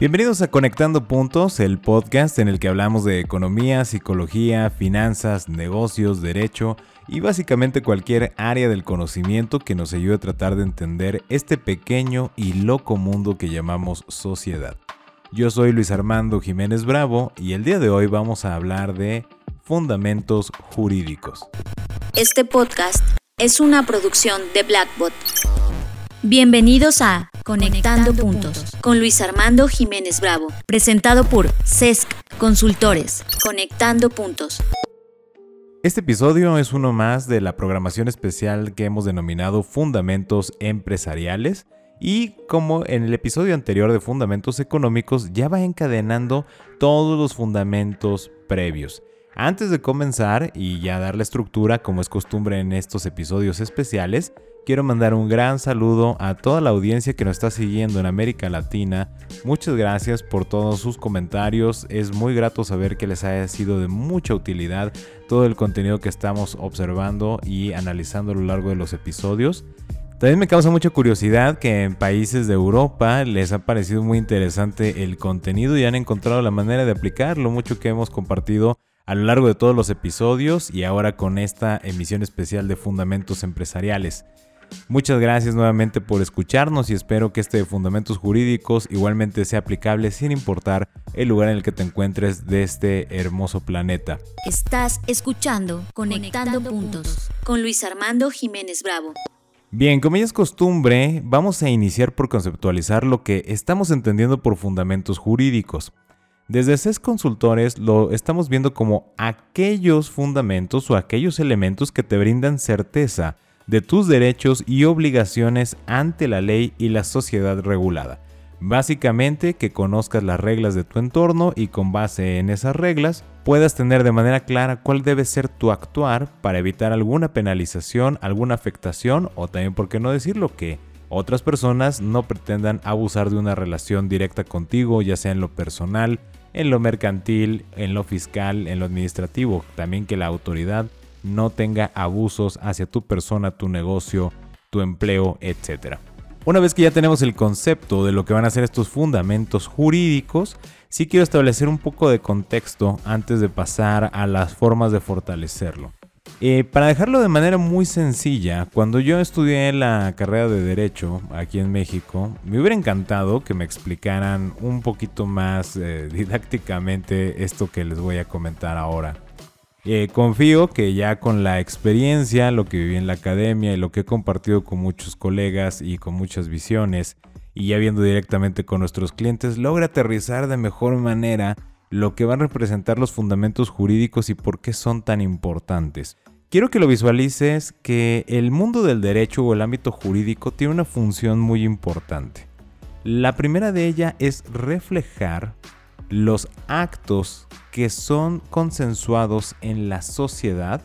Bienvenidos a Conectando Puntos, el podcast en el que hablamos de economía, psicología, finanzas, negocios, derecho y básicamente cualquier área del conocimiento que nos ayude a tratar de entender este pequeño y loco mundo que llamamos sociedad. Yo soy Luis Armando Jiménez Bravo y el día de hoy vamos a hablar de fundamentos jurídicos. Este podcast es una producción de Blackbot. Bienvenidos a Conectando, Puntos con Luis Armando Jiménez Bravo, presentado por CESC Consultores. Conectando Puntos. Este episodio es uno más de la programación especial que hemos denominado Fundamentos Empresariales y como en el episodio anterior de Fundamentos Económicos ya va encadenando todos los fundamentos previos. Antes de comenzar y ya darle estructura como es costumbre en estos episodios especiales, quiero mandar un gran saludo a toda la audiencia que nos está siguiendo en América Latina. Muchas gracias por todos sus comentarios. Es muy grato saber que les haya sido de mucha utilidad todo el contenido que estamos observando y analizando a lo largo de los episodios. También me causa mucha curiosidad que en países de Europa les ha parecido muy interesante el contenido y han encontrado la manera de aplicarlo, mucho que hemos compartido a lo largo de todos los episodios y ahora con esta emisión especial de Fundamentos Empresariales. Muchas gracias nuevamente por escucharnos y espero que este de Fundamentos Jurídicos igualmente sea aplicable sin importar el lugar en el que te encuentres de este hermoso planeta. Estás escuchando Conectando, Puntos con Luis Armando Jiménez Bravo. Bien, como ya es costumbre, vamos a iniciar por conceptualizar lo que estamos entendiendo por fundamentos jurídicos. Desde CES Consultores lo estamos viendo como aquellos fundamentos o aquellos elementos que te brindan certeza de tus derechos y obligaciones ante la ley y la sociedad regulada. Básicamente que conozcas las reglas de tu entorno y con base en esas reglas puedas tener de manera clara cuál debe ser tu actuar para evitar alguna penalización, alguna afectación o también, por qué no decirlo, que otras personas no pretendan abusar de una relación directa contigo, ya sea en lo personal, en lo mercantil, en lo fiscal, en lo administrativo. También que la autoridad no tenga abusos hacia tu persona, tu negocio, tu empleo, etc. Una vez que ya tenemos el concepto de lo que van a ser estos fundamentos jurídicos, sí quiero establecer un poco de contexto antes de pasar a las formas de fortalecerlo. Eh, para dejarlo de manera muy sencilla, cuando yo estudié la carrera de Derecho aquí en México, me hubiera encantado que me explicaran un poquito más eh, didácticamente esto que les voy a comentar ahora. Eh, confío que ya con la experiencia, lo que viví en la academia y lo que he compartido con muchos colegas y con muchas visiones, y ya viendo directamente con nuestros clientes, logra aterrizar de mejor manera lo que van a representar los fundamentos jurídicos y por qué son tan importantes. Quiero que lo visualices que el mundo del derecho o el ámbito jurídico tiene una función muy importante. La primera de ellas es reflejar los actos que son consensuados en la sociedad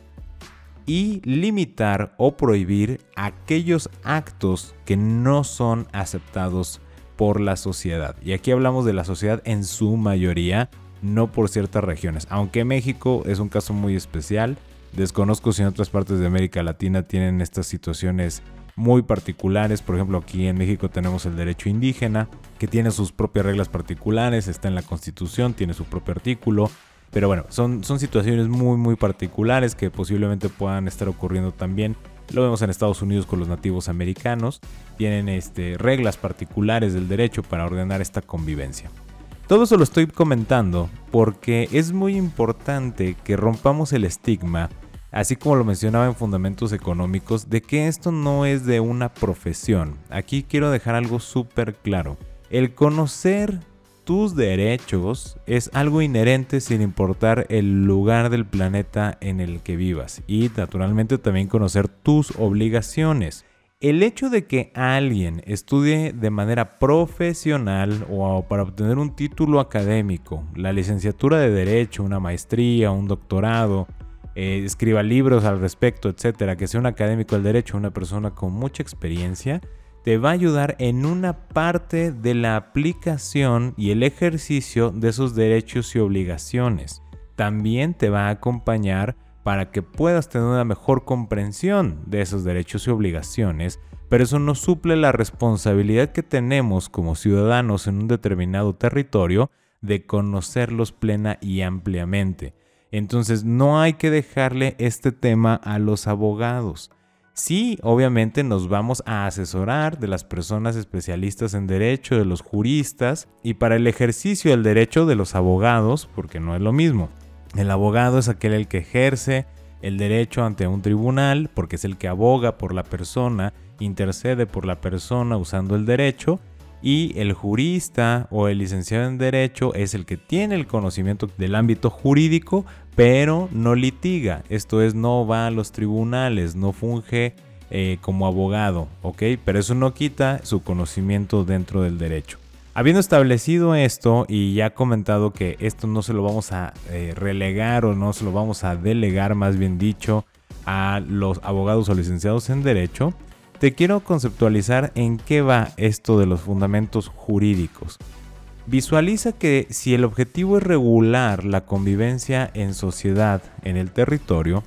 y limitar o prohibir aquellos actos que no son aceptados por la sociedad. Y aquí hablamos de la sociedad en su mayoría, no por ciertas regiones. Aunque México es un caso muy especial, desconozco si en otras partes de América Latina tienen estas situaciones muy particulares. Por ejemplo, aquí en México tenemos el derecho indígena, que tiene sus propias reglas particulares, está en la Constitución, tiene su propio artículo. Pero bueno, son, son situaciones muy muy particulares que posiblemente puedan estar ocurriendo también. Lo vemos en Estados Unidos con los nativos americanos. Tienen este, reglas particulares del derecho para ordenar esta convivencia. Todo eso lo estoy comentando porque es muy importante que rompamos el estigma así como lo mencionaba en Fundamentos Económicos, de que esto no es de una profesión. Aquí quiero dejar algo súper claro. El conocer tus derechos es algo inherente sin importar el lugar del planeta en el que vivas y naturalmente también conocer tus obligaciones. El hecho de que alguien estudie de manera profesional o para obtener un título académico, la licenciatura de derecho, una maestría, un doctorado, eh, escriba libros al respecto, etcétera, que sea un académico del derecho, una persona con mucha experiencia, te va a ayudar en una parte de la aplicación y el ejercicio de esos derechos y obligaciones. También te va a acompañar para que puedas tener una mejor comprensión de esos derechos y obligaciones pero eso no suple la responsabilidad que tenemos como ciudadanos en un determinado territorio de conocerlos plena y ampliamente. Entonces no hay que dejarle este tema a los abogados. Sí, obviamente nos vamos a asesorar de las personas especialistas en derecho, de los juristas, y para el ejercicio del derecho de los abogados, porque no es lo mismo. El abogado es aquel el que ejerce el derecho ante un tribunal, porque es el que aboga por la persona, intercede por la persona usando el derecho, y el jurista o el licenciado en derecho es el que tiene el conocimiento del ámbito jurídico, pero no litiga. Esto es, no va a los tribunales, no funge eh, como abogado, ¿ok? Pero eso no quita su conocimiento dentro del derecho. Habiendo establecido esto y ya comentado que esto no se lo vamos a eh, relegar o no se lo vamos a delegar, más bien dicho, a los abogados o licenciados en derecho, te quiero conceptualizar en qué va esto de los fundamentos jurídicos. Visualiza que si el objetivo es regular la convivencia en sociedad en el territorio,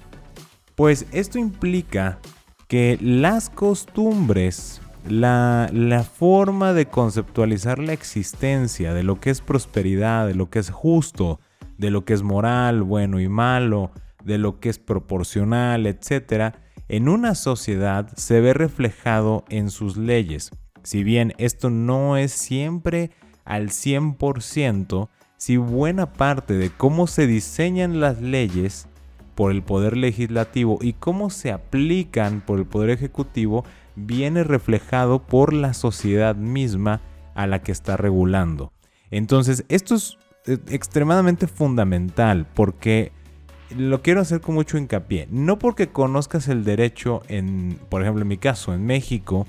pues esto implica que las costumbres, la, forma de conceptualizar la existencia, de lo que es prosperidad, de lo que es justo, de lo que es moral, bueno y malo, de lo que es proporcional, etc., en una sociedad se ve reflejado en sus leyes. Si bien esto no es siempre al 100%, si buena parte de cómo se diseñan las leyes por el poder legislativo y cómo se aplican por el poder ejecutivo viene reflejado por la sociedad misma a la que está regulando. Entonces, esto es eh, extremadamente fundamental porque lo quiero hacer con mucho hincapié. No porque conozcas el derecho en, por ejemplo, en mi caso, en México,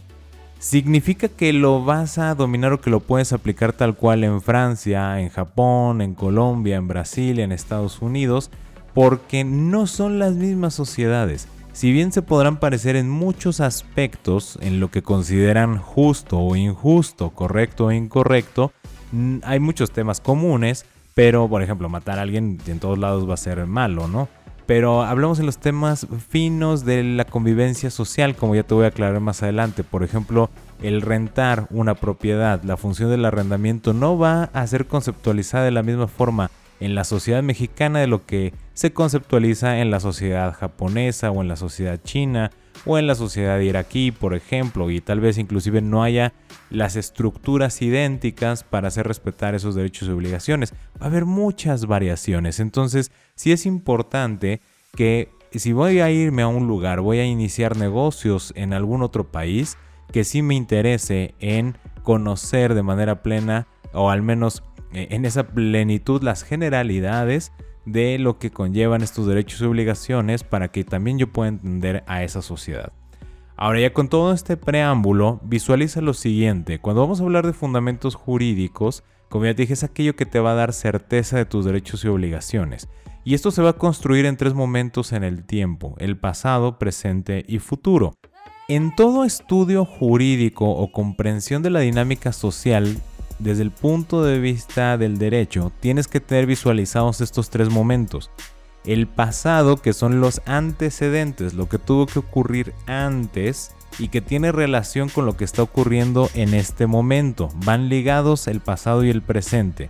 significa que lo vas a dominar o que lo puedes aplicar tal cual en Francia, en Japón, en Colombia, en Brasil, en Estados Unidos, porque no son las mismas sociedades. Si bien se podrán parecer en muchos aspectos en lo que consideran justo o injusto, correcto o incorrecto, hay muchos temas comunes, pero, por ejemplo, matar a alguien en todos lados va a ser malo, ¿no? Pero hablamos en los temas finos de la convivencia social, como ya te voy a aclarar más adelante. Por ejemplo, el rentar una propiedad, la función del arrendamiento no va a ser conceptualizada de la misma forma en la sociedad mexicana de lo que se conceptualiza en la sociedad japonesa o en la sociedad china o en la sociedad iraquí, por ejemplo, y tal vez inclusive no haya las estructuras idénticas para hacer respetar esos derechos y obligaciones. Va a haber muchas variaciones, entonces sí es importante que si voy a irme a un lugar, voy a iniciar negocios en algún otro país, que sí me interese en conocer de manera plena o al menos eh, en esa plenitud las generalidades de lo que conllevan estos derechos y obligaciones para que también yo pueda entender a esa sociedad. Ahora ya con todo este preámbulo, visualiza lo siguiente. Cuando vamos a hablar de fundamentos jurídicos, como ya te dije, es aquello que te va a dar certeza de tus derechos y obligaciones. Y esto se va a construir en tres momentos en el tiempo, el pasado, presente y futuro. En todo estudio jurídico o comprensión de la dinámica social desde el punto de vista del derecho, tienes que tener visualizados estos tres momentos. El pasado, que son los antecedentes, lo que tuvo que ocurrir antes y que tiene relación con lo que está ocurriendo en este momento. Van ligados el pasado y el presente.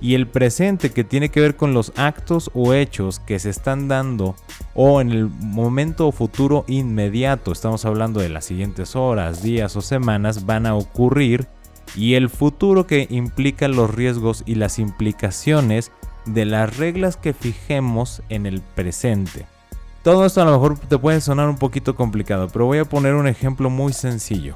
Y el presente que tiene que ver con los actos o hechos que se están dando o en el momento o futuro inmediato, estamos hablando de las siguientes horas, días o semanas, van a ocurrir y el futuro que implica los riesgos y las implicaciones de las reglas que fijemos en el presente. Todo esto a lo mejor te puede sonar un poquito complicado, pero voy a poner un ejemplo muy sencillo.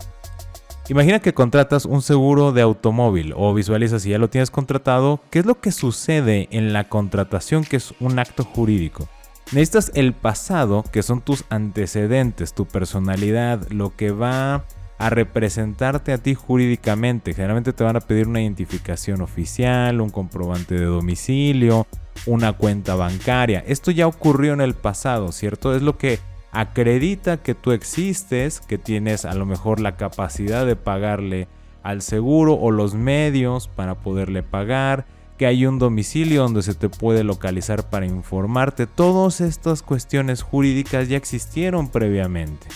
Imagina que contratas un seguro de automóvil o visualiza si ya lo tienes contratado, ¿qué es lo que sucede en la contratación que es un acto jurídico? Necesitas el pasado, que son tus antecedentes, tu personalidad, lo que va a representarte a ti jurídicamente. Generalmente te van a pedir una identificación oficial, un comprobante de domicilio, una cuenta bancaria. Esto ya ocurrió en el pasado, ¿cierto? Es lo que acredita que tú existes, que tienes a lo mejor la capacidad de pagarle al seguro o los medios para poderle pagar, que hay un domicilio donde se te puede localizar para informarte. Todas estas cuestiones jurídicas ya existieron previamente.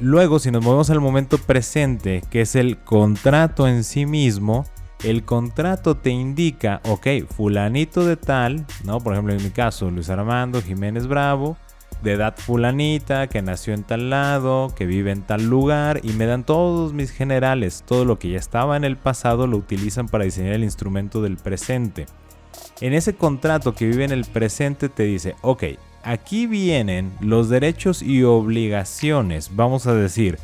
Luego, si nos movemos al momento presente, que es el contrato en sí mismo, el contrato te indica, ok, fulanito de tal, ¿no? Por ejemplo, en mi caso, Luis Armando Jiménez Bravo, de edad fulanita, que nació en tal lado, que vive en tal lugar, y me dan todos mis generales, todo lo que ya estaba en el pasado lo utilizan para diseñar el instrumento del presente. En ese contrato que vive en el presente te dice, ok, aquí vienen los derechos y obligaciones, vamos a decir,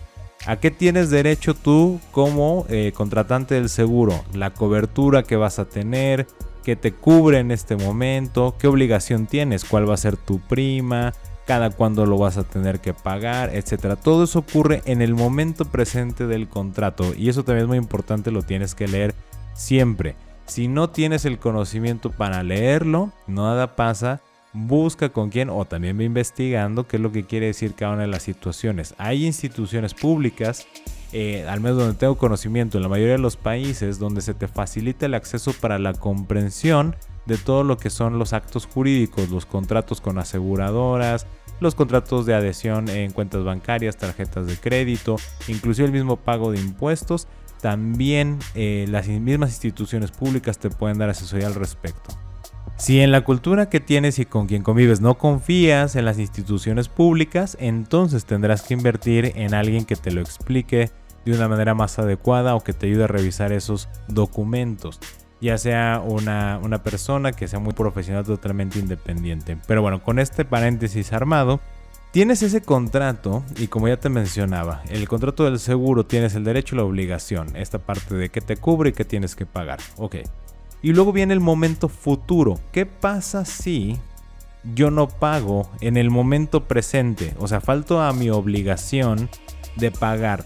¿A qué tienes derecho tú como eh, contratante del seguro? La cobertura que vas a tener, que te cubre en este momento, qué obligación tienes, cuál va a ser tu prima, cada cuándo lo vas a tener que pagar, etcétera. Todo eso ocurre en el momento presente del contrato y eso también es muy importante, lo tienes que leer siempre. Si no tienes el conocimiento para leerlo, nada pasa busca con quién o también va investigando qué es lo que quiere decir cada una de las situaciones. Hay instituciones públicas, eh, al menos donde tengo conocimiento, en la mayoría de los países, donde se te facilita el acceso para la comprensión de todo lo que son los actos jurídicos, los contratos con aseguradoras, los contratos de adhesión en cuentas bancarias, tarjetas de crédito, inclusive el mismo pago de impuestos. También eh, las mismas instituciones públicas te pueden dar asesoría al respecto. Si en la cultura que tienes y con quien convives no confías en las instituciones públicas, entonces tendrás que invertir en alguien que te lo explique de una manera más adecuada o que te ayude a revisar esos documentos. Ya sea una, una persona que sea muy profesional, totalmente independiente. Pero bueno, con este paréntesis armado, tienes ese contrato y como ya te mencionaba, el contrato del seguro tienes el derecho y la obligación. Esta parte de qué te cubre y qué tienes que pagar. Ok. Y luego viene el momento futuro. ¿Qué pasa si yo no pago en el momento presente? O sea, falto a mi obligación de pagar.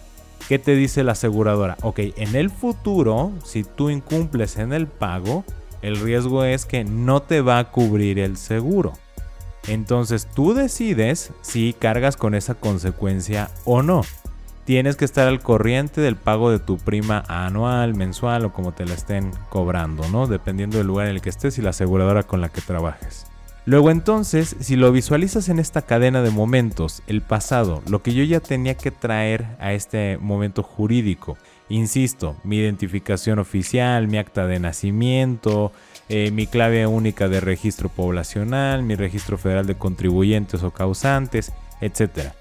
¿Qué te dice la aseguradora? Ok, en el futuro, si tú incumples en el pago, el riesgo es que no te va a cubrir el seguro. Entonces tú decides si cargas con esa consecuencia o no tienes que estar al corriente del pago de tu prima anual, mensual o como te la estén cobrando, ¿no? Dependiendo del lugar en el que estés y la aseguradora con la que trabajes. Luego entonces, si lo visualizas en esta cadena de momentos, el pasado, lo que yo ya tenía que traer a este momento jurídico, insisto, mi identificación oficial, mi acta de nacimiento, eh, mi clave única de registro poblacional, mi registro federal de contribuyentes o causantes, etc.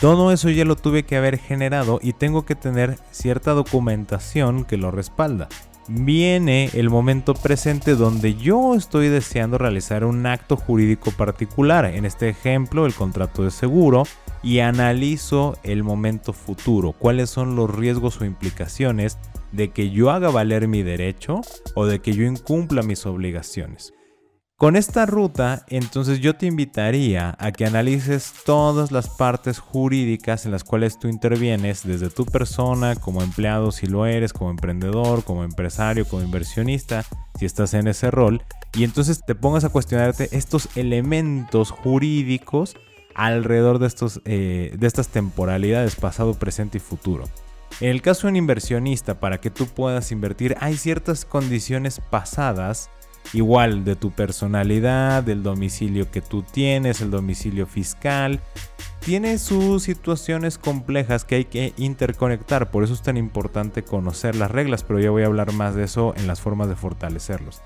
Todo eso ya lo tuve que haber generado y tengo que tener cierta documentación que lo respalda. Viene el momento presente donde yo estoy deseando realizar un acto jurídico particular, en este ejemplo el contrato de seguro, y analizo el momento futuro, cuáles son los riesgos o implicaciones de que yo haga valer mi derecho o de que yo incumpla mis obligaciones. Con esta ruta, entonces yo te invitaría a que analices todas las partes jurídicas en las cuales tú intervienes, desde tu persona, como empleado si lo eres, como emprendedor, como empresario, como inversionista, si estás en ese rol, y entonces te pongas a cuestionarte estos elementos jurídicos alrededor de, estos, eh, de estas temporalidades pasado, presente y futuro. En el caso de un inversionista, para que tú puedas invertir, hay ciertas condiciones pasadas igual de tu personalidad, del domicilio que tú tienes, el domicilio fiscal. Tiene sus situaciones complejas que hay que interconectar, por eso es tan importante conocer las reglas, pero ya voy a hablar más de eso en las formas de fortalecerlos.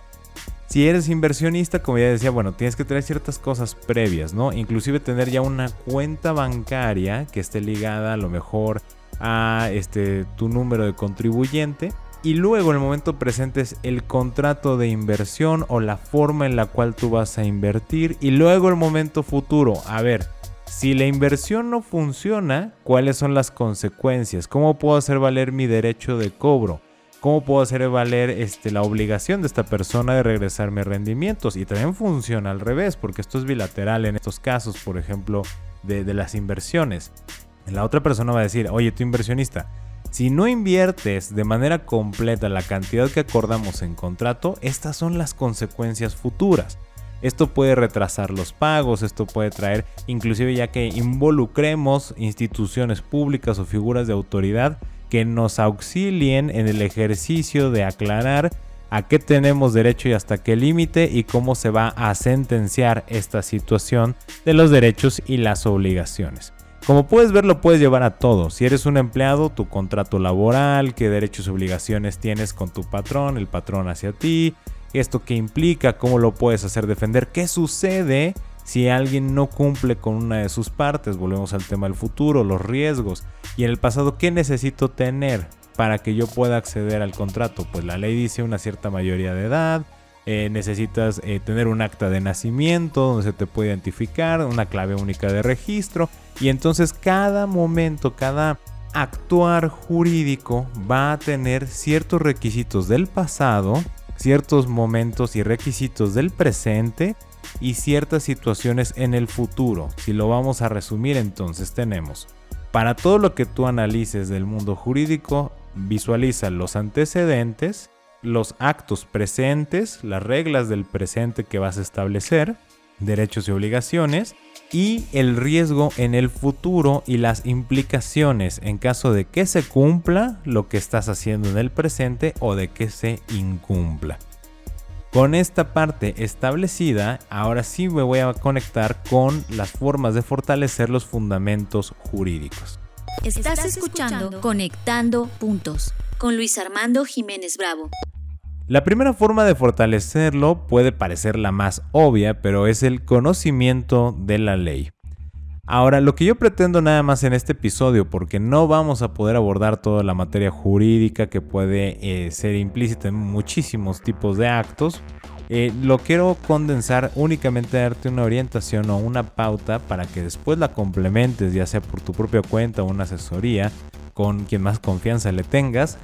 Si eres inversionista, como ya decía, bueno, tienes que tener ciertas cosas previas, ¿no? Inclusive tener ya una cuenta bancaria que esté ligada a lo mejor a este, tu número de contribuyente y luego el momento presente es el contrato de inversión o la forma en la cual tú vas a invertir. Y luego el momento futuro. A ver, si la inversión no funciona, ¿cuáles son las consecuencias? ¿Cómo puedo hacer valer mi derecho de cobro? ¿Cómo puedo hacer valer este, la obligación de esta persona de regresarme rendimientos? Y también funciona al revés, porque esto es bilateral en estos casos, por ejemplo, de, de las inversiones. La otra persona va a decir, oye, tu inversionista, si no inviertes de manera completa la cantidad que acordamos en contrato, estas son las consecuencias futuras. Esto puede retrasar los pagos, esto puede traer, inclusive ya que involucremos instituciones públicas o figuras de autoridad que nos auxilien en el ejercicio de aclarar a qué tenemos derecho y hasta qué límite y cómo se va a sentenciar esta situación de los derechos y las obligaciones. Como puedes ver, lo puedes llevar a todo. Si eres un empleado, tu contrato laboral, qué derechos y obligaciones tienes con tu patrón, el patrón hacia ti, esto qué implica, cómo lo puedes hacer defender, qué sucede si alguien no cumple con una de sus partes. Volvemos al tema del futuro, los riesgos. Y en el pasado, ¿qué necesito tener para que yo pueda acceder al contrato? Pues la ley dice una cierta mayoría de edad, eh, necesitas eh, tener un acta de nacimiento donde se te puede identificar, una clave única de registro y entonces cada momento, cada actuar jurídico va a tener ciertos requisitos del pasado, ciertos momentos y requisitos del presente y ciertas situaciones en el futuro. Si lo vamos a resumir entonces tenemos, para todo lo que tú analices del mundo jurídico, visualiza los antecedentes, los actos presentes, las reglas del presente que vas a establecer, derechos y obligaciones, y el riesgo en el futuro y las implicaciones en caso de que se cumpla lo que estás haciendo en el presente o de que se incumpla. Con esta parte establecida, ahora sí me voy a conectar con las formas de fortalecer los fundamentos jurídicos. Estás escuchando Conectando Puntos con Luis Armando Jiménez Bravo. La primera forma de fortalecerlo puede parecer la más obvia, pero es el conocimiento de la ley. Ahora, lo que yo pretendo nada más en este episodio, porque no vamos a poder abordar toda la materia jurídica que puede eh, ser implícita en muchísimos tipos de actos, eh, lo quiero condensar únicamente a darte una orientación o una pauta para que después la complementes, ya sea por tu propia cuenta o una asesoría, con quien más confianza le tengas.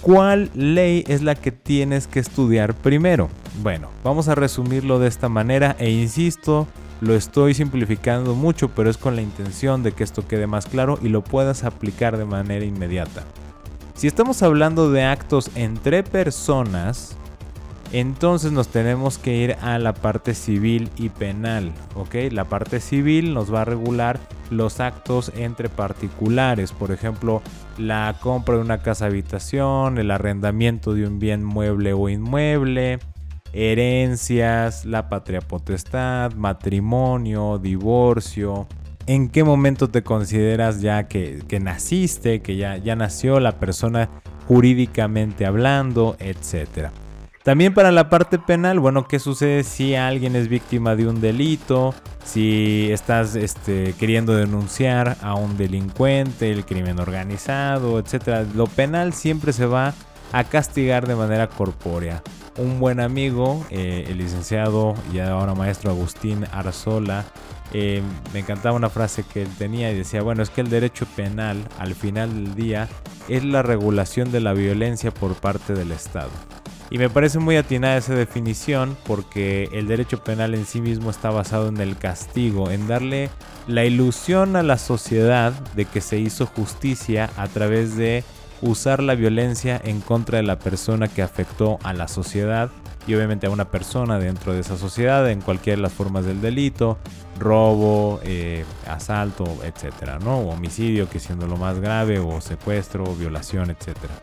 ¿Cuál ley es la que tienes que estudiar primero? Bueno, vamos a resumirlo de esta manera e insisto, lo estoy simplificando mucho, pero es con la intención de que esto quede más claro y lo puedas aplicar de manera inmediata. Si estamos hablando de actos entre personas, entonces nos tenemos que ir a la parte civil y penal, ¿ok? La parte civil nos va a regular los actos entre particulares, por ejemplo, la compra de una casa habitación, el arrendamiento de un bien mueble o inmueble, herencias, la patria potestad, matrimonio, divorcio, en qué momento te consideras ya que, naciste, que ya, ya nació la persona jurídicamente hablando, etcétera. También para la parte penal, bueno, ¿qué sucede si alguien es víctima de un delito? Si estás este, queriendo denunciar a un delincuente, el crimen organizado, etc. Lo penal siempre se va a castigar de manera corpórea. Un buen amigo, eh, el licenciado y ahora maestro Agustín Arzola, eh, me encantaba una frase que él tenía y decía, bueno, es que el derecho penal al final del día es la regulación de la violencia por parte del Estado. Y me parece muy atinada esa definición porque el derecho penal en sí mismo está basado en el castigo, en darle la ilusión a la sociedad de que se hizo justicia a través de usar la violencia en contra de la persona que afectó a la sociedad y obviamente a una persona dentro de esa sociedad en cualquiera de las formas del delito, robo, eh, asalto, etcétera, ¿no? O homicidio, que siendo lo más grave, o secuestro, violación, etcétera.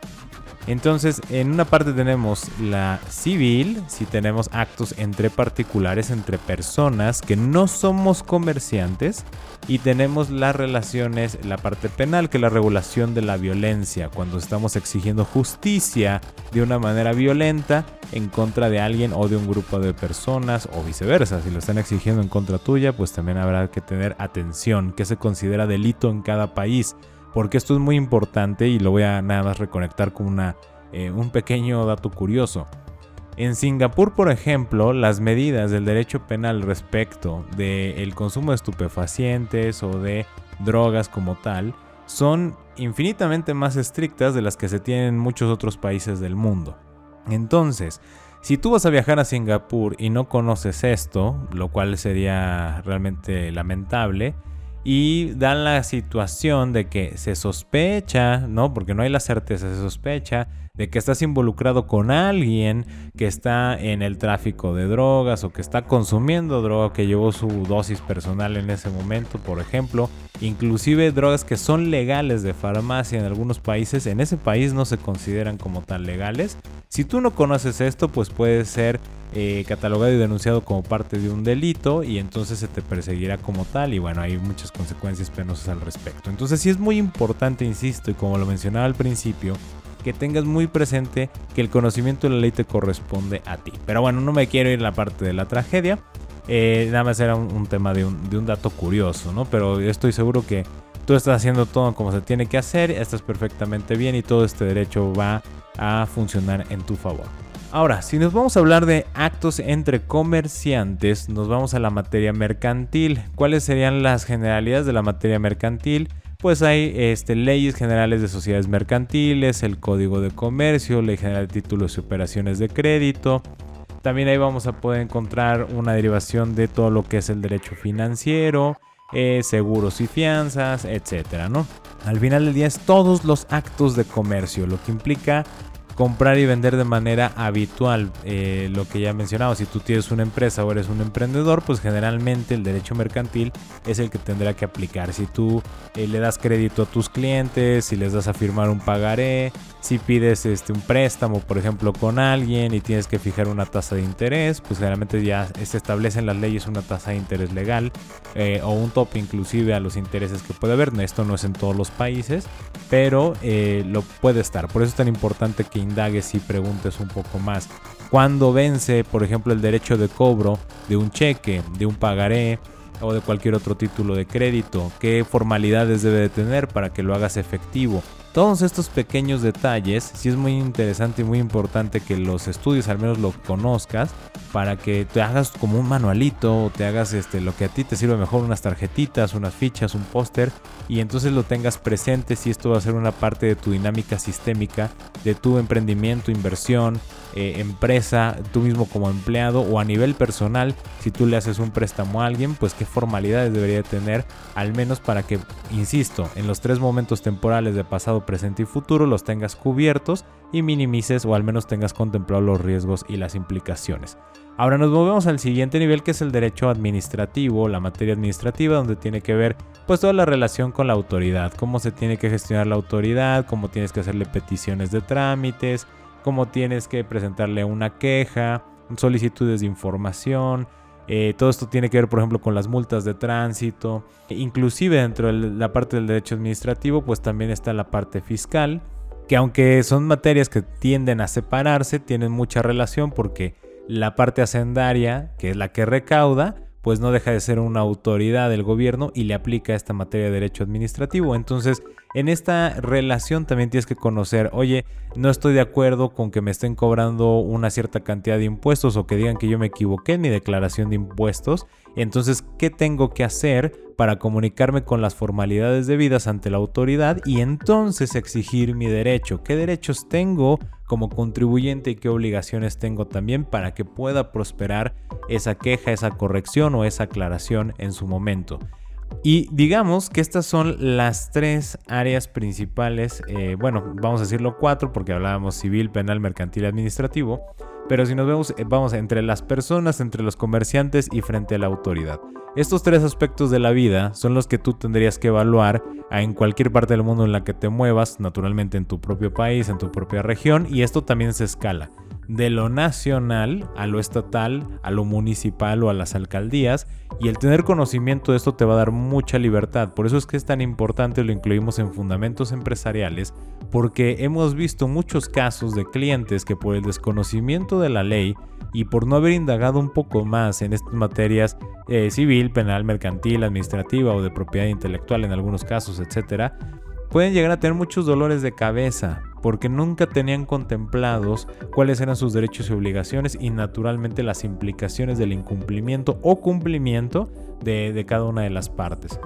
Entonces, en una parte tenemos la civil, si tenemos actos entre particulares, entre personas que no somos comerciantes, y tenemos las relaciones, la parte penal, que es la regulación de la violencia, cuando estamos exigiendo justicia de una manera violenta en contra de alguien o de un grupo de personas, o viceversa, si lo están exigiendo en contra tuya, pues también habrá que tener atención, que se considera delito en cada país porque esto es muy importante y lo voy a nada más reconectar con una, eh, un pequeño dato curioso. En Singapur, por ejemplo, las medidas del derecho penal respecto del consumo de estupefacientes o de drogas como tal son infinitamente más estrictas de las que se tienen en muchos otros países del mundo. Entonces, si tú vas a viajar a Singapur y no conoces esto, lo cual sería realmente lamentable, y dan la situación de que se sospecha, ¿no? Porque no hay la certeza, se sospecha de que estás involucrado con alguien que está en el tráfico de drogas o que está consumiendo droga, que llevó su dosis personal en ese momento, por ejemplo, inclusive drogas que son legales de farmacia en algunos países, en ese país no se consideran como tan legales. Si tú no conoces esto, pues puede ser eh, catalogado y denunciado como parte de un delito y entonces se te perseguirá como tal y bueno, hay muchas consecuencias penosas al respecto. Entonces sí es muy importante, insisto, y como lo mencionaba al principio, que tengas muy presente que el conocimiento de la ley te corresponde a ti. Pero bueno, no me quiero ir a la parte de la tragedia. Eh, nada más era un, tema de un, de un, dato curioso, ¿no? Pero estoy seguro que tú estás haciendo todo como se tiene que hacer, estás perfectamente bien y todo este derecho va a funcionar en tu favor. Ahora, si nos vamos a hablar de actos entre comerciantes, nos vamos a la materia mercantil. ¿Cuáles serían las generalidades de la materia mercantil? Pues hay este, leyes generales de sociedades mercantiles, el código de comercio, ley general de títulos y operaciones de crédito. También ahí vamos a poder encontrar una derivación de todo lo que es el derecho financiero, eh, seguros y fianzas, etcétera, ¿no? Al final del día es todos los actos de comercio, lo que implica comprar y vender de manera habitual. Eh, lo que ya mencionado, si tú tienes una empresa o eres un emprendedor, pues generalmente el derecho mercantil es el que tendrá que aplicar. Si tú eh, le das crédito a tus clientes, si les das a firmar un pagaré, si pides este, un préstamo, por ejemplo, con alguien y tienes que fijar una tasa de interés, pues generalmente ya se establece en las leyes una tasa de interés legal eh, o un tope inclusive a los intereses que puede haber. Esto no es en todos los países, pero lo puede estar. Por eso es tan importante que indagues y preguntes un poco más. ¿Cuándo vence, por ejemplo, el derecho de cobro de un cheque, de un pagaré o de cualquier otro título de crédito? ¿Qué formalidades debe de tener para que lo hagas efectivo? Todos estos pequeños detalles, sí es muy interesante y muy importante que los estudios al menos lo conozcas para que te hagas como un manualito o te hagas este, lo que a ti te sirve mejor, unas tarjetitas, unas fichas, un póster y entonces lo tengas presente si esto va a ser una parte de tu dinámica sistémica, de tu emprendimiento, inversión, eh, empresa, tú mismo como empleado o a nivel personal, si tú le haces un préstamo a alguien, pues qué formalidades debería tener, al menos para que, insisto, en los tres momentos temporales de pasado, presente y futuro los tengas cubiertos y minimices o al menos tengas contemplado los riesgos y las implicaciones. Ahora nos movemos al siguiente nivel que es el derecho administrativo, la materia administrativa donde tiene que ver pues toda la relación con la autoridad, cómo se tiene que gestionar la autoridad, cómo tienes que hacerle peticiones de trámites, cómo tienes que presentarle una queja, solicitudes de información, eh, todo esto tiene que ver, por ejemplo, con las multas de tránsito. Inclusive dentro de la parte del derecho administrativo, pues también está la parte fiscal, que aunque son materias que tienden a separarse, tienen mucha relación porque la parte hacendaria, que es la que recauda, pues no deja de ser una autoridad del gobierno y le aplica esta materia de derecho administrativo. Entonces, en esta relación también tienes que conocer, oye, no estoy de acuerdo con que me estén cobrando una cierta cantidad de impuestos o que digan que yo me equivoqué en mi declaración de impuestos. Entonces, ¿qué tengo que hacer para comunicarme con las formalidades debidas ante la autoridad y entonces exigir mi derecho? ¿Qué derechos tengo como contribuyente y qué obligaciones tengo también para que pueda prosperar esa queja, esa corrección o esa aclaración en su momento? Y digamos que estas son las tres áreas principales, eh, bueno, vamos a decirlo cuatro porque hablábamos civil, penal, mercantil administrativo, pero si nos vemos, eh, vamos entre las personas, entre los comerciantes y frente a la autoridad. Estos tres aspectos de la vida son los que tú tendrías que evaluar en cualquier parte del mundo en la que te muevas, naturalmente en tu propio país, en tu propia región, y esto también se escala de lo nacional a lo estatal, a lo municipal o a las alcaldías y el tener conocimiento de esto te va a dar mucha libertad. Por eso es que es tan importante, lo incluimos en fundamentos empresariales, porque hemos visto muchos casos de clientes que por el desconocimiento de la ley y por no haber indagado un poco más en estas materias eh, civil, penal, mercantil, administrativa o de propiedad intelectual en algunos casos, etcétera, pueden llegar a tener muchos dolores de cabeza porque nunca tenían contemplados cuáles eran sus derechos y obligaciones y naturalmente las implicaciones del incumplimiento o cumplimiento de, de cada una de las partes.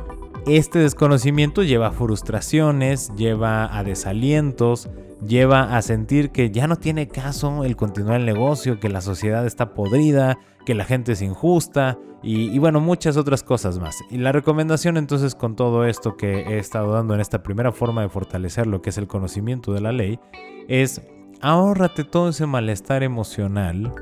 Este desconocimiento lleva a frustraciones, lleva a desalientos, lleva a sentir que ya no tiene caso el continuar el negocio, que la sociedad está podrida, que la gente es injusta y, bueno, muchas otras cosas más. Y la recomendación entonces con todo esto que he estado dando en esta primera forma de fortalecer lo que es el conocimiento de la ley es ahórrate todo ese malestar emocional,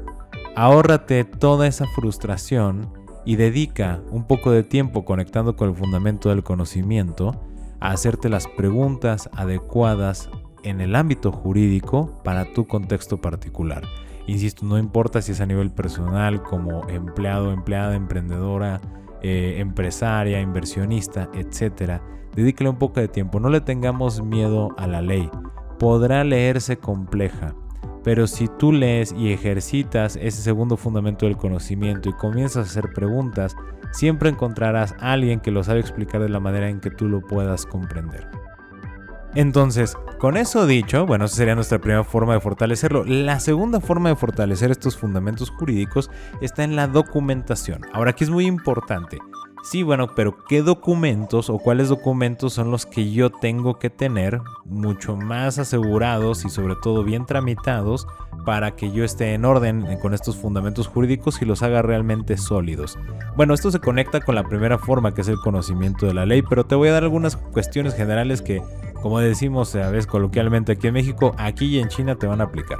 ahórrate toda esa frustración y dedica un poco de tiempo conectando con el fundamento del conocimiento a hacerte las preguntas adecuadas en el ámbito jurídico para tu contexto particular. Insisto, no importa si es a nivel personal, como empleado, empleada, emprendedora, eh, empresaria, inversionista, etc. Dedíquele un poco de tiempo. No le tengamos miedo a la ley. Podrá leerse compleja, pero si tú lees y ejercitas ese segundo fundamento del conocimiento y comienzas a hacer preguntas, siempre encontrarás a alguien que lo sabe explicar de la manera en que tú lo puedas comprender. Entonces, con eso dicho, bueno, esa sería nuestra primera forma de fortalecerlo. La segunda forma de fortalecer estos fundamentos jurídicos está en la documentación. Ahora, aquí es muy importante. Sí, bueno, pero ¿qué documentos o cuáles documentos son los que yo tengo que tener mucho más asegurados y sobre todo bien tramitados para que yo esté en orden con estos fundamentos jurídicos y los haga realmente sólidos? Bueno, esto se conecta con la primera forma que es el conocimiento de la ley, pero te voy a dar algunas cuestiones generales que, como decimos a veces coloquialmente aquí en México, aquí y en China te van a aplicar.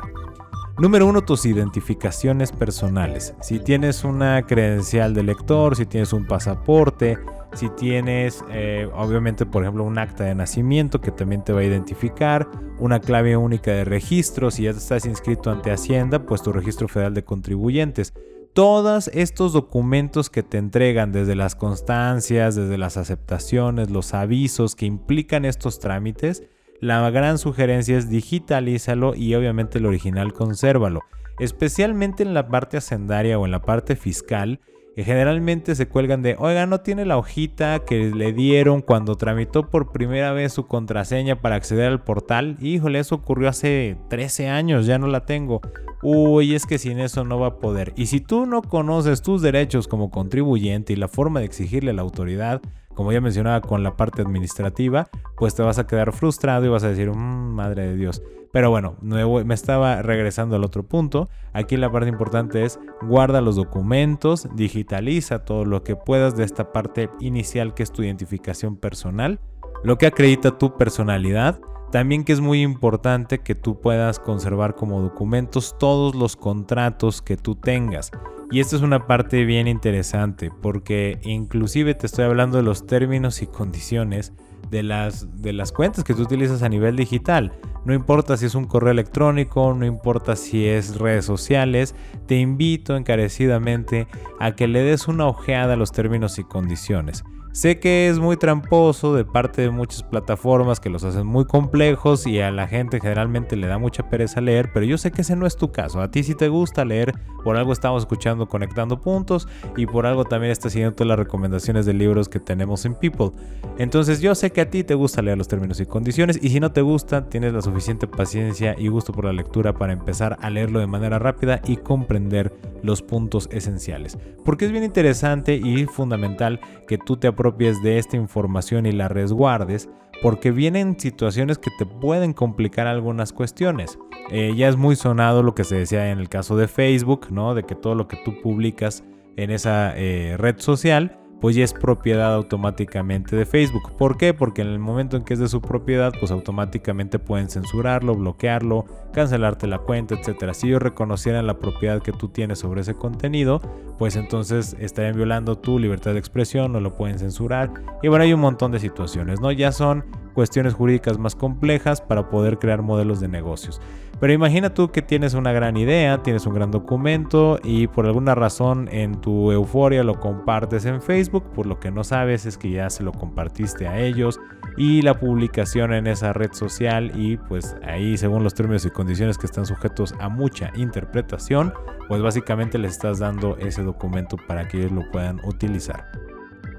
Número uno, tus identificaciones personales. Si tienes una credencial de lector, si tienes un pasaporte, si tienes, eh, obviamente, por ejemplo, un acta de nacimiento que también te va a identificar, una clave única de registro, si ya estás inscrito ante Hacienda, pues tu registro federal de contribuyentes. Todos estos documentos que te entregan desde las constancias, desde las aceptaciones, los avisos que implican estos trámites, la gran sugerencia es digitalízalo y obviamente el original consérvalo. Especialmente en la parte hacendaria o en la parte fiscal, que generalmente se cuelgan de, oiga, no tiene la hojita que le dieron cuando tramitó por primera vez su contraseña para acceder al portal. Híjole, eso ocurrió hace 13 años, ya no la tengo. Uy, es que sin eso no va a poder. Y si tú no conoces tus derechos como contribuyente y la forma de exigirle a la autoridad, como ya mencionaba con la parte administrativa, pues te vas a quedar frustrado y vas a decir, mmm, madre de Dios. Pero bueno, me estaba regresando al otro punto. Aquí la parte importante es guarda los documentos, digitaliza todo lo que puedas de esta parte inicial que es tu identificación personal, lo que acredita tu personalidad. También que es muy importante que tú puedas conservar como documentos todos los contratos que tú tengas. Y esta es una parte bien interesante porque inclusive te estoy hablando de los términos y condiciones de las, de las cuentas que tú utilizas a nivel digital. No importa si es un correo electrónico, no importa si es redes sociales, te invito encarecidamente a que le des una ojeada a los términos y condiciones. Sé que es muy tramposo de parte de muchas plataformas que los hacen muy complejos y a la gente generalmente le da mucha pereza leer, pero yo sé que ese no es tu caso. A ti si te gusta leer, por algo estamos escuchando Conectando Puntos y por algo también estás siguiendo todas las recomendaciones de libros que tenemos en People. Entonces yo sé que a ti te gusta leer los términos y condiciones y si no te gusta, tienes la suficiente paciencia y gusto por la lectura para empezar a leerlo de manera rápida y comprender los puntos esenciales. Porque es bien interesante y fundamental que tú te propias de esta información y la resguardes porque vienen situaciones que te pueden complicar algunas cuestiones. Eh, ya es muy sonado lo que se decía en el caso de Facebook, ¿no? De que todo lo que tú publicas en esa eh, red social pues ya es propiedad automáticamente de Facebook. ¿Por qué? Porque en el momento en que es de su propiedad, pues automáticamente pueden censurarlo, bloquearlo, cancelarte la cuenta, etc. Si ellos reconocieran la propiedad que tú tienes sobre ese contenido, pues entonces estarían violando tu libertad de expresión, no lo pueden censurar. Y bueno, hay un montón de situaciones, ¿no? Ya son cuestiones jurídicas más complejas para poder crear modelos de negocios. Pero imagina tú que tienes una gran idea, tienes un gran documento y por alguna razón en tu euforia lo compartes en Facebook, por lo que no sabes es que ya se lo compartiste a ellos y la publicación en esa red social y pues ahí según los términos y condiciones que están sujetos a mucha interpretación, pues básicamente les estás dando ese documento para que ellos lo puedan utilizar.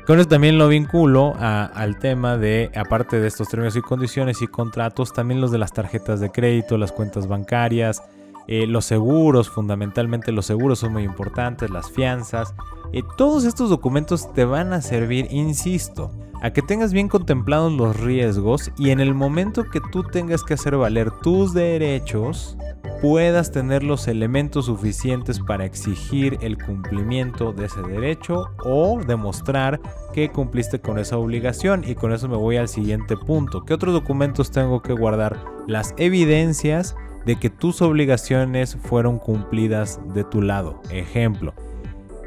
Con eso también lo vinculo al tema de, aparte de estos términos y condiciones y contratos, también los de las tarjetas de crédito, las cuentas bancarias, eh, los seguros, fundamentalmente los seguros son muy importantes, las fianzas. Eh, todos estos documentos te van a servir, insisto, a que tengas bien contemplados los riesgos y en el momento que tú tengas que hacer valer tus derechos, puedas tener los elementos suficientes para exigir el cumplimiento de ese derecho o demostrar que cumpliste con esa obligación. Y con eso me voy al siguiente punto. ¿Qué otros documentos tengo que guardar? Las evidencias de que tus obligaciones fueron cumplidas de tu lado. Ejemplo.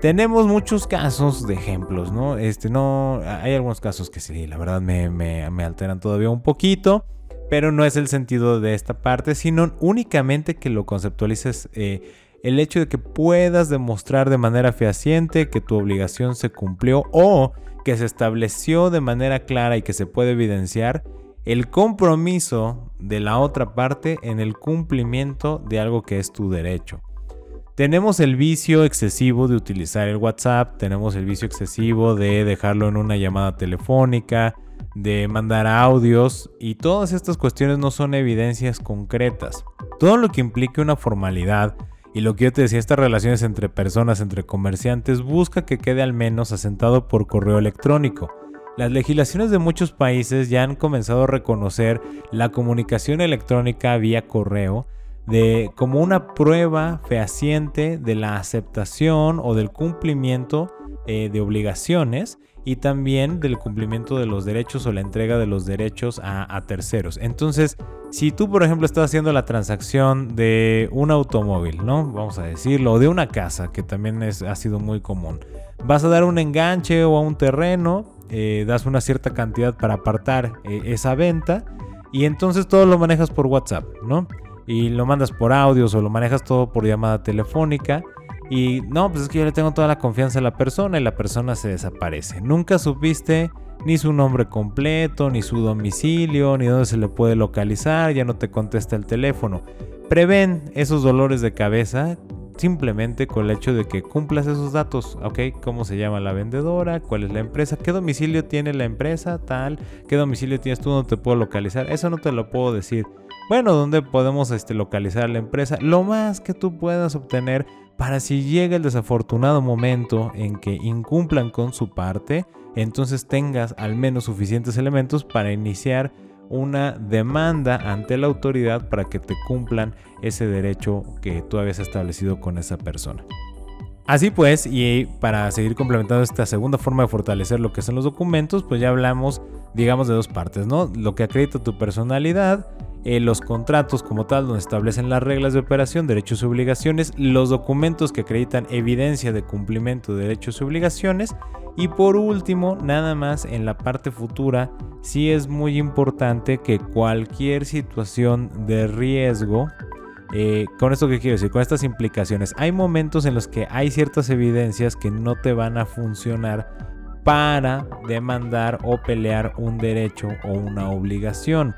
Tenemos muchos casos de ejemplos, ¿no? Este, no, hay algunos casos que sí, la verdad me, me alteran todavía un poquito pero no es el sentido de esta parte, sino únicamente que lo conceptualices eh, el hecho de que puedas demostrar de manera fehaciente que tu obligación se cumplió o que se estableció de manera clara y que se puede evidenciar el compromiso de la otra parte en el cumplimiento de algo que es tu derecho. Tenemos el vicio excesivo de utilizar el WhatsApp, tenemos el vicio excesivo de dejarlo en una llamada telefónica, de mandar audios y todas estas cuestiones no son evidencias concretas. Todo lo que implique una formalidad y lo que yo te decía, estas relaciones entre personas, entre comerciantes, busca que quede al menos asentado por correo electrónico. Las legislaciones de muchos países ya han comenzado a reconocer la comunicación electrónica vía correo de, como una prueba fehaciente de la aceptación o del cumplimiento eh, de obligaciones y también del cumplimiento de los derechos o la entrega de los derechos a, terceros. Entonces, si tú, por ejemplo, estás haciendo la transacción de un automóvil, ¿no? Vamos a decirlo, o de una casa, que también es, ha sido muy común. Vas a dar un enganche o a un terreno, eh, das una cierta cantidad para apartar eh, esa venta y entonces todo lo manejas por WhatsApp, ¿no? Y lo mandas por audios o lo manejas todo por llamada telefónica y no, pues es que yo le tengo toda la confianza a la persona y la persona se desaparece. Nunca supiste ni su nombre completo, ni su domicilio, ni dónde se le puede localizar, ya no te contesta el teléfono. Prevén esos dolores de cabeza simplemente con el hecho de que cumplas esos datos, ¿ok? ¿Cómo se llama la vendedora? ¿Cuál es la empresa? ¿Qué domicilio tiene la empresa? Tal. ¿Qué domicilio tienes tú? ¿Dónde te puedo localizar? Eso no te lo puedo decir. Bueno, ¿dónde podemos este, localizar la empresa? Lo más que tú puedas obtener para si llega el desafortunado momento en que incumplan con su parte, entonces tengas al menos suficientes elementos para iniciar una demanda ante la autoridad para que te cumplan ese derecho que tú habías establecido con esa persona. Así pues, y para seguir complementando esta segunda forma de fortalecer lo que son los documentos, pues ya hablamos, digamos, de dos partes, ¿no? Lo que acredita tu personalidad eh, los contratos como tal donde establecen las reglas de operación, derechos y obligaciones, los documentos que acreditan evidencia de cumplimiento de derechos y obligaciones y por último, nada más en la parte futura, sí es muy importante que cualquier situación de riesgo eh, con esto que quiero decir, con estas implicaciones, hay momentos en los que hay ciertas evidencias que no te van a funcionar para demandar o pelear un derecho o una obligación.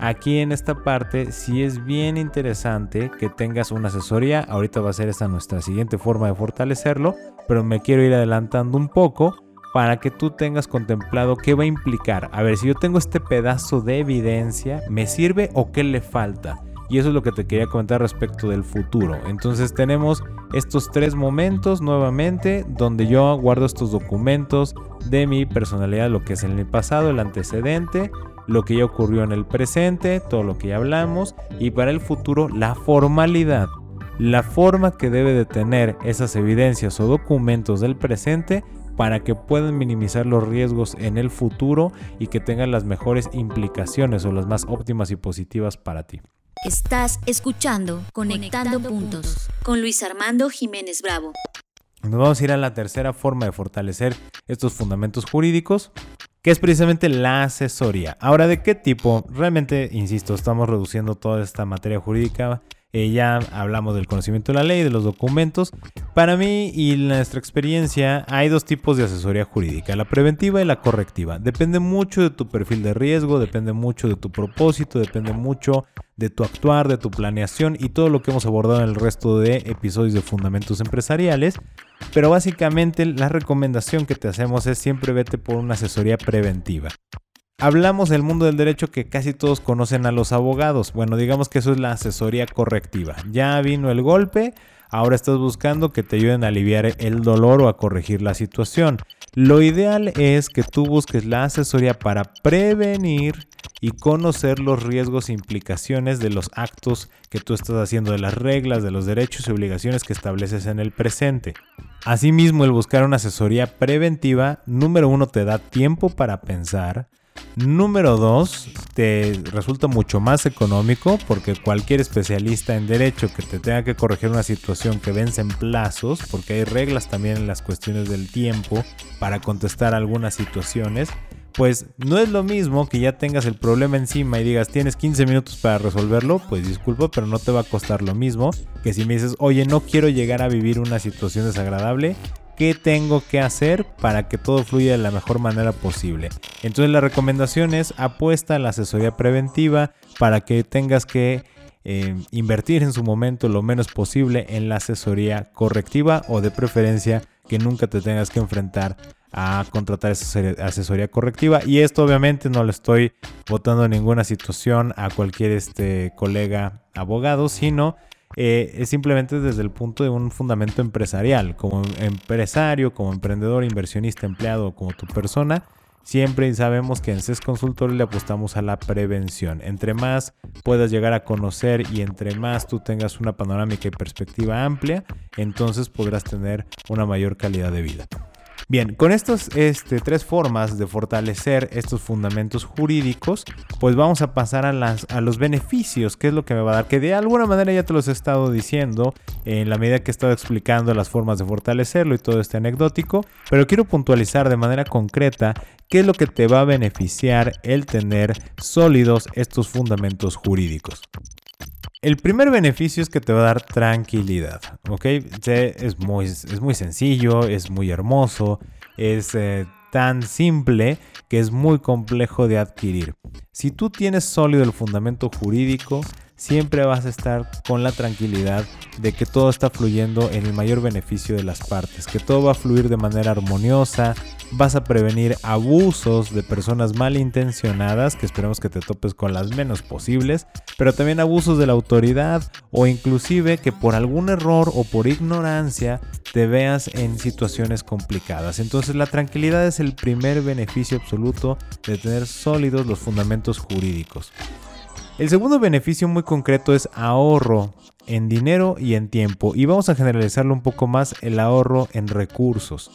Aquí en esta parte sí es bien interesante que tengas una asesoría. Ahorita va a ser esta nuestra siguiente forma de fortalecerlo, pero me quiero ir adelantando un poco para que tú tengas contemplado qué va a implicar. A ver, si yo tengo este pedazo de evidencia, ¿me sirve o qué le falta? Y eso es lo que te quería comentar respecto del futuro. Entonces tenemos estos tres momentos nuevamente donde yo guardo estos documentos de mi personalidad, lo que es en mi pasado, el antecedente, lo que ya ocurrió en el presente, todo lo que ya hablamos, y para el futuro la formalidad, la forma que debe de tener esas evidencias o documentos del presente para que puedan minimizar los riesgos en el futuro y que tengan las mejores implicaciones o las más óptimas y positivas para ti. Estás escuchando Conectando, Puntos con Luis Armando Jiménez Bravo. Nos vamos a ir a la tercera forma de fortalecer estos fundamentos jurídicos, que es precisamente la asesoría. Ahora, ¿de qué tipo? Realmente, insisto, estamos reduciendo toda esta materia jurídica. Eh, ya hablamos del conocimiento de la ley, de los documentos. Para mí y nuestra experiencia hay dos tipos de asesoría jurídica, la preventiva y la correctiva. Depende mucho de tu perfil de riesgo, depende mucho de tu propósito, depende mucho de tu actuar, de tu planeación y todo lo que hemos abordado en el resto de episodios de Fundamentos Empresariales. Pero básicamente la recomendación que te hacemos es siempre vete por una asesoría preventiva. Hablamos del mundo del derecho que casi todos conocen a los abogados. Bueno, digamos que eso es la asesoría correctiva. Ya vino el golpe, ahora estás buscando que te ayuden a aliviar el dolor o a corregir la situación. Lo ideal es que tú busques la asesoría para prevenir y conocer los riesgos e implicaciones de los actos que tú estás haciendo, de las reglas, de los derechos y obligaciones que estableces en el presente. Asimismo, el buscar una asesoría preventiva, número uno, te da tiempo para pensar. Número dos, te resulta mucho más económico porque cualquier especialista en derecho que te tenga que corregir una situación que vence en plazos, porque hay reglas también en las cuestiones del tiempo para contestar algunas situaciones, pues no es lo mismo que ya tengas el problema encima y digas tienes 15 minutos para resolverlo, pues disculpa, pero no te va a costar lo mismo que si me dices, oye, no quiero llegar a vivir una situación desagradable, ¿qué tengo que hacer para que todo fluya de la mejor manera posible? Entonces la recomendación es apuesta a la asesoría preventiva para que tengas que eh, invertir en su momento lo menos posible en la asesoría correctiva o de preferencia que nunca te tengas que enfrentar a contratar esa asesoría correctiva y esto obviamente no le estoy votando en ninguna situación a cualquier este colega abogado sino eh, es simplemente desde el punto de un fundamento empresarial como empresario como emprendedor inversionista empleado como tu persona Siempre sabemos que en CES Consultor le apostamos a la prevención. Entre más puedas llegar a conocer y entre más tú tengas una panorámica y perspectiva amplia, entonces podrás tener una mayor calidad de vida. Bien, con estas este, tres formas de fortalecer estos fundamentos jurídicos, pues vamos a pasar a, los beneficios, que es lo que me va a dar, que de alguna manera ya te los he estado diciendo en la medida que he estado explicando las formas de fortalecerlo y todo este anecdótico, pero quiero puntualizar de manera concreta qué es lo que te va a beneficiar el tener sólidos estos fundamentos jurídicos. El primer beneficio es que te va a dar tranquilidad, ¿ok? Es muy, es muy sencillo, es muy hermoso, es eh, tan simple que es muy complejo de adquirir. Si tú tienes sólido el fundamento jurídico, siempre vas a estar con la tranquilidad de que todo está fluyendo en el mayor beneficio de las partes, que todo va a fluir de manera armoniosa, vas a prevenir abusos de personas malintencionadas, que esperemos que te topes con las menos posibles, pero también abusos de la autoridad o inclusive que por algún error o por ignorancia te veas en situaciones complicadas. Entonces la tranquilidad es el primer beneficio absoluto de tener sólidos los fundamentos jurídicos. El segundo beneficio muy concreto es ahorro en dinero y en tiempo y vamos a generalizarlo un poco más el ahorro en recursos.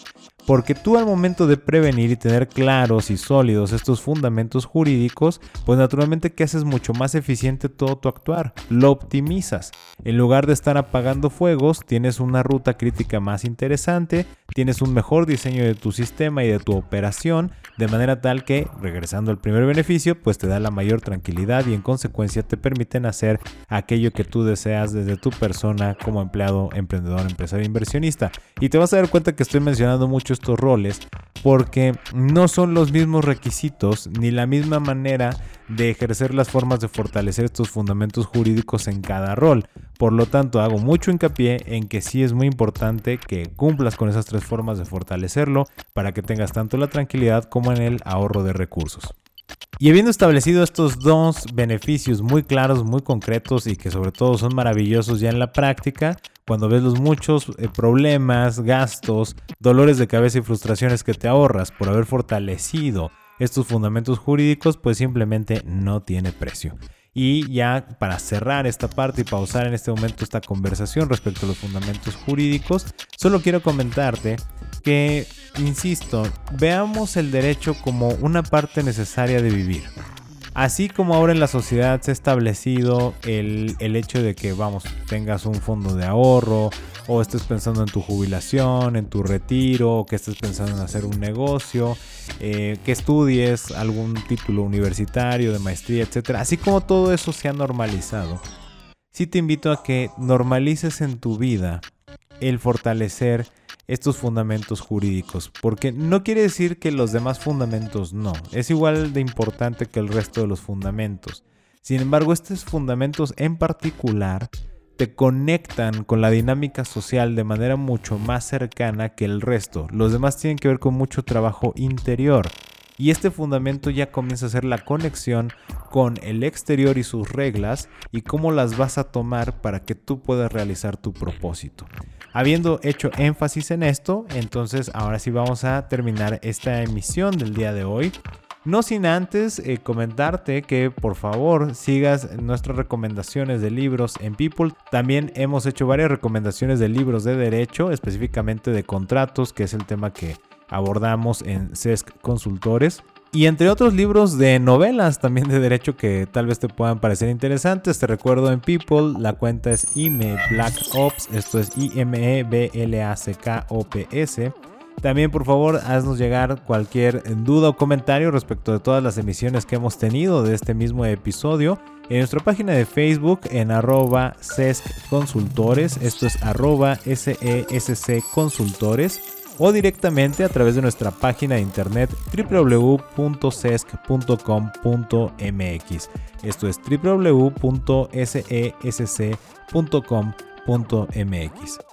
Porque tú al momento de prevenir y tener claros y sólidos estos fundamentos jurídicos, pues naturalmente que haces mucho más eficiente todo tu actuar, lo optimizas. En lugar de estar apagando fuegos, tienes una ruta crítica más interesante, tienes un mejor diseño de tu sistema y de tu operación, de manera tal que, regresando al primer beneficio, pues te da la mayor tranquilidad y en consecuencia te permiten hacer aquello que tú deseas desde tu persona como empleado, emprendedor, empresario, inversionista. Y te vas a dar cuenta que estoy mencionando mucho estos roles porque no son los mismos requisitos ni la misma manera de ejercer las formas de fortalecer estos fundamentos jurídicos en cada rol. Por lo tanto, hago mucho hincapié en que sí es muy importante que cumplas con esas tres formas de fortalecerlo para que tengas tanto la tranquilidad como en el ahorro de recursos. Y habiendo establecido estos dos beneficios muy claros, muy concretos y que sobre todo son maravillosos ya en la práctica, cuando ves los muchos eh, problemas, gastos, dolores de cabeza y frustraciones que te ahorras por haber fortalecido estos fundamentos jurídicos, pues simplemente no tiene precio. Y ya para cerrar esta parte y pausar en este momento esta conversación respecto a los fundamentos jurídicos, solo quiero comentarte que, insisto, veamos el derecho como una parte necesaria de vivir. Así como ahora en la sociedad se ha establecido el, hecho de que, vamos, tengas un fondo de ahorro, o estés pensando en tu jubilación, en tu retiro, o que estés pensando en hacer un negocio, eh, que estudies algún título universitario de maestría, etc. Así como todo eso se ha normalizado, sí te invito a que normalices en tu vida el fortalecer estos fundamentos jurídicos, porque no quiere decir que los demás fundamentos no, es igual de importante que el resto de los fundamentos. Sin embargo, estos fundamentos en particular te conectan con la dinámica social de manera mucho más cercana que el resto. Los demás tienen que ver con mucho trabajo interior. Y este fundamento ya comienza a ser la conexión con el exterior y sus reglas y cómo las vas a tomar para que tú puedas realizar tu propósito. Habiendo hecho énfasis en esto, entonces ahora sí vamos a terminar esta emisión del día de hoy. No sin antes eh, comentarte que por favor sigas nuestras recomendaciones de libros en People. También hemos hecho varias recomendaciones de libros de derecho, específicamente de contratos, que es el tema que abordamos en CESC Consultores. Y entre otros libros de novelas también de derecho que tal vez te puedan parecer interesantes, te recuerdo en People, la cuenta es IME Black Ops, esto es I-M-E-B-L-A-C-K-O-P-S. También por favor haznos llegar cualquier duda o comentario respecto de todas las emisiones que hemos tenido de este mismo episodio en nuestra página de Facebook en arroba sesc consultores, esto es arroba sesc consultores o directamente a través de nuestra página de internet www.sesc.com.mx. Esto es www.sesc.com.mx.